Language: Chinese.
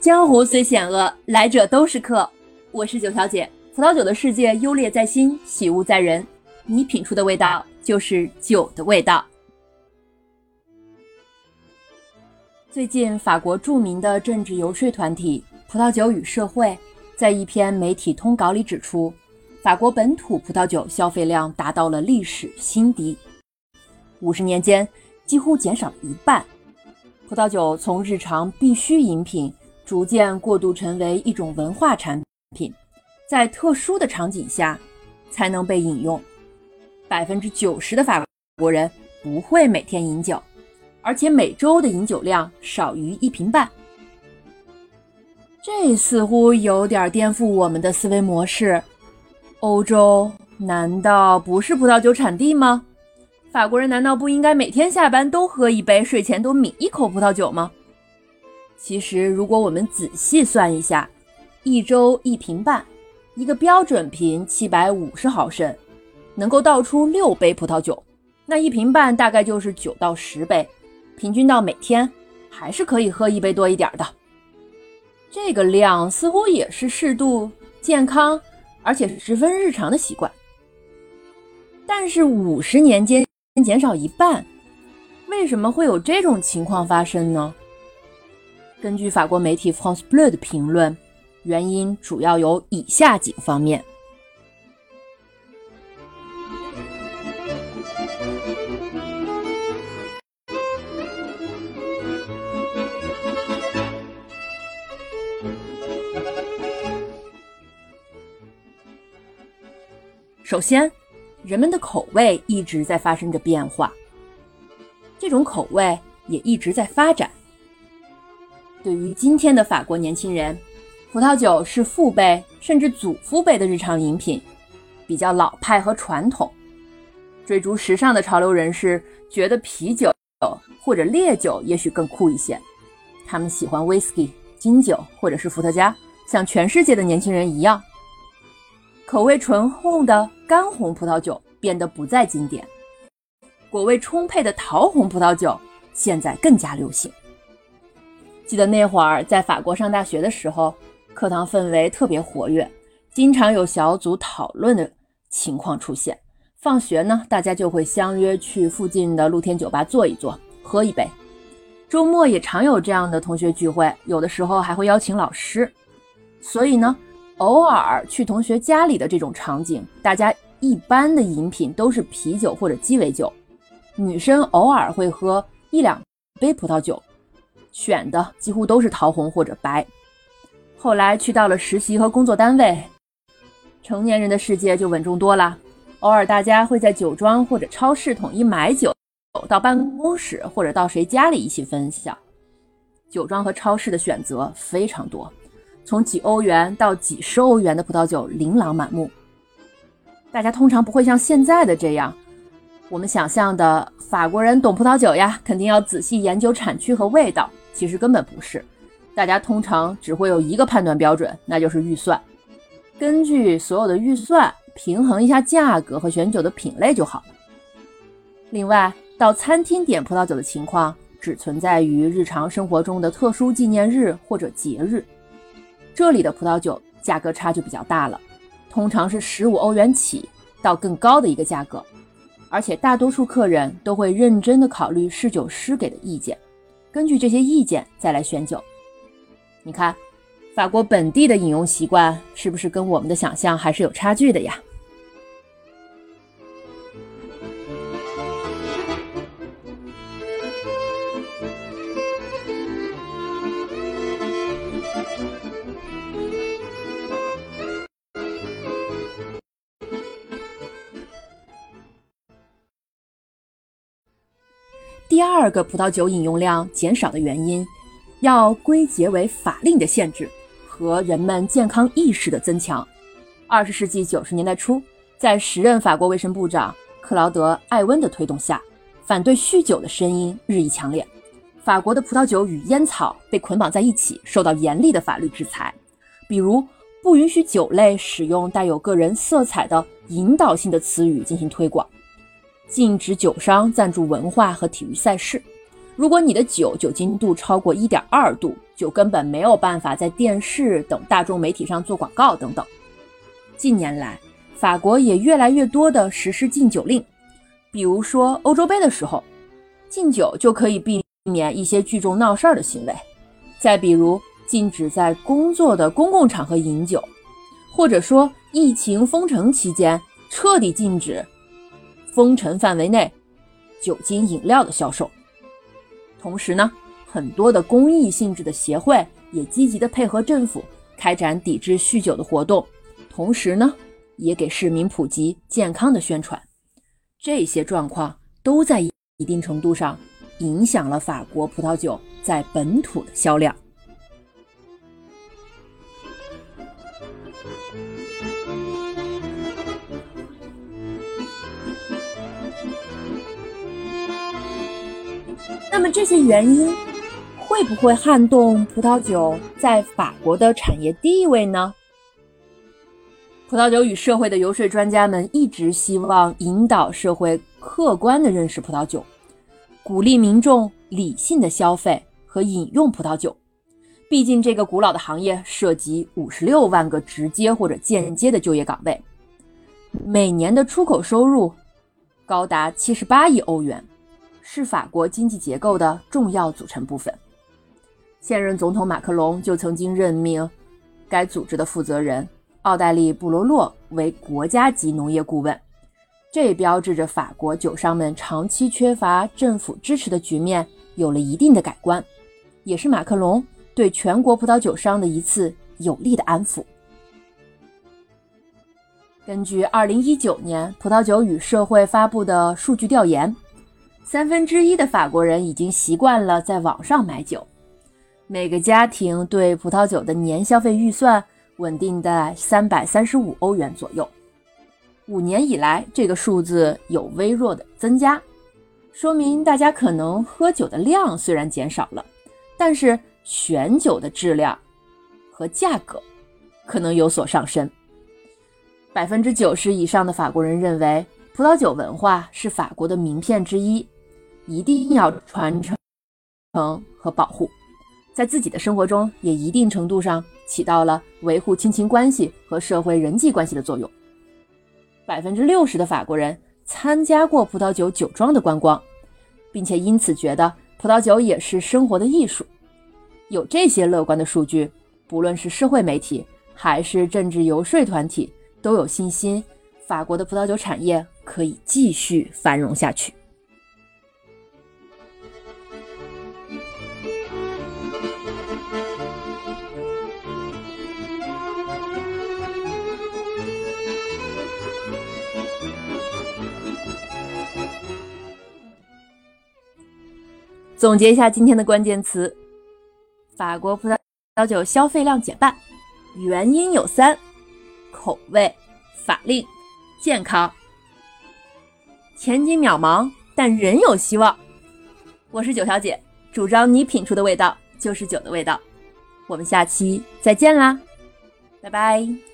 江湖虽险恶，来者都是客。我是九小姐，葡萄酒的世界优劣在心，喜恶在人。你品出的味道，就是酒的味道。最近，法国著名的政治游说团体“葡萄酒与社会”在一篇媒体通稿里指出，法国本土葡萄酒消费量达到了历史新低，五十年间几乎减少了一半。葡萄酒从日常必需饮品。逐渐过渡成为一种文化产品，在特殊的场景下才能被饮用。百分之九十的法国人不会每天饮酒，而且每周的饮酒量少于一瓶半。这似乎有点颠覆我们的思维模式。欧洲难道不是葡萄酒产地吗？法国人难道不应该每天下班都喝一杯，睡前都抿一口葡萄酒吗？其实，如果我们仔细算一下，一周一瓶半，一个标准瓶七百五十毫升，能够倒出六杯葡萄酒，那一瓶半大概就是九到十杯，平均到每天还是可以喝一杯多一点的。这个量似乎也是适度、健康，而且十分日常的习惯。但是五十年间减少一半，为什么会有这种情况发生呢？根据法国媒体 France Bleu 的评论，原因主要有以下几个方面。首先，人们的口味一直在发生着变化，这种口味也一直在发展。对于今天的法国年轻人，葡萄酒是父辈甚至祖父辈的日常饮品，比较老派和传统。追逐时尚的潮流人士觉得啤酒或者烈酒也许更酷一些，他们喜欢 whisky、金酒或者是伏特加，像全世界的年轻人一样。口味醇厚的干红葡萄酒变得不再经典，果味充沛的桃红葡萄酒现在更加流行。记得那会儿在法国上大学的时候，课堂氛围特别活跃，经常有小组讨论的情况出现。放学呢，大家就会相约去附近的露天酒吧坐一坐，喝一杯。周末也常有这样的同学聚会，有的时候还会邀请老师。所以呢，偶尔去同学家里的这种场景，大家一般的饮品都是啤酒或者鸡尾酒，女生偶尔会喝一两杯葡萄酒。选的几乎都是桃红或者白。后来去到了实习和工作单位，成年人的世界就稳重多了。偶尔大家会在酒庄或者超市统一买酒，到办公室或者到谁家里一起分享。酒庄和超市的选择非常多，从几欧元到几十欧元的葡萄酒琳琅满目。大家通常不会像现在的这样。我们想象的法国人懂葡萄酒呀，肯定要仔细研究产区和味道。其实根本不是，大家通常只会有一个判断标准，那就是预算。根据所有的预算平衡一下价格和选酒的品类就好了。另外，到餐厅点葡萄酒的情况只存在于日常生活中的特殊纪念日或者节日，这里的葡萄酒价格差就比较大了，通常是十五欧元起到更高的一个价格。而且大多数客人都会认真的考虑侍酒师给的意见，根据这些意见再来选酒。你看，法国本地的饮用习惯是不是跟我们的想象还是有差距的呀？第二个葡萄酒饮用量减少的原因，要归结为法令的限制和人们健康意识的增强。二十世纪九十年代初，在时任法国卫生部长克劳德·艾温的推动下，反对酗酒的声音日益强烈。法国的葡萄酒与烟草被捆绑在一起，受到严厉的法律制裁，比如不允许酒类使用带有个人色彩的引导性的词语进行推广。禁止酒商赞助文化和体育赛事。如果你的酒酒精度超过一点二度，就根本没有办法在电视等大众媒体上做广告等等。近年来，法国也越来越多的实施禁酒令，比如说欧洲杯的时候，禁酒就可以避免一些聚众闹事儿的行为；再比如禁止在工作的公共场合饮酒，或者说疫情封城期间彻底禁止封城范围内酒精饮料的销售。同时呢，很多的公益性质的协会也积极的配合政府开展抵制酗酒的活动，同时呢，也给市民普及健康的宣传。这些状况都在一定程度上影响了法国葡萄酒在本土的销量。那么这些原因会不会撼动葡萄酒在法国的产业地位呢？葡萄酒与社会的游说专家们一直希望引导社会客观地认识葡萄酒，鼓励民众理性的消费和饮用葡萄酒。毕竟这个古老的行业涉及五十六万个直接或者间接的就业岗位，每年的出口收入高达七十八亿欧元。是法国经济结构的重要组成部分。现任总统马克龙就曾经任命该组织的负责人奥黛丽·布罗洛为国家级农业顾问，这标志着法国酒商们长期缺乏政府支持的局面有了一定的改观，也是马克龙对全国葡萄酒商的一次有力的安抚。根据2019年葡萄酒与社会发布的数据调研。三分之一的法国人已经习惯了在网上买酒，每个家庭对葡萄酒的年消费预算稳定在三百三十五欧元左右。五年以来，这个数字有微弱的增加，说明大家可能喝酒的量虽然减少了，但是选酒的质量和价格可能有所上升。百分之九十以上的法国人认为，葡萄酒文化是法国的名片之一。一定要传承和保护，在自己的生活中也一定程度上起到了维护亲情关系和社会人际关系的作用。百分之六十的法国人参加过葡萄酒酒庄的观光，并且因此觉得葡萄酒也是生活的艺术。有这些乐观的数据，不论是社会媒体还是政治游说团体，都有信心法国的葡萄酒产业可以继续繁荣下去。总结一下今天的关键词：法国葡萄酒消费量减半，原因有三：口味、法令、健康。前景渺茫，但仍有希望。我是九小姐，主张你品出的味道就是酒的味道。我们下期再见啦，拜拜。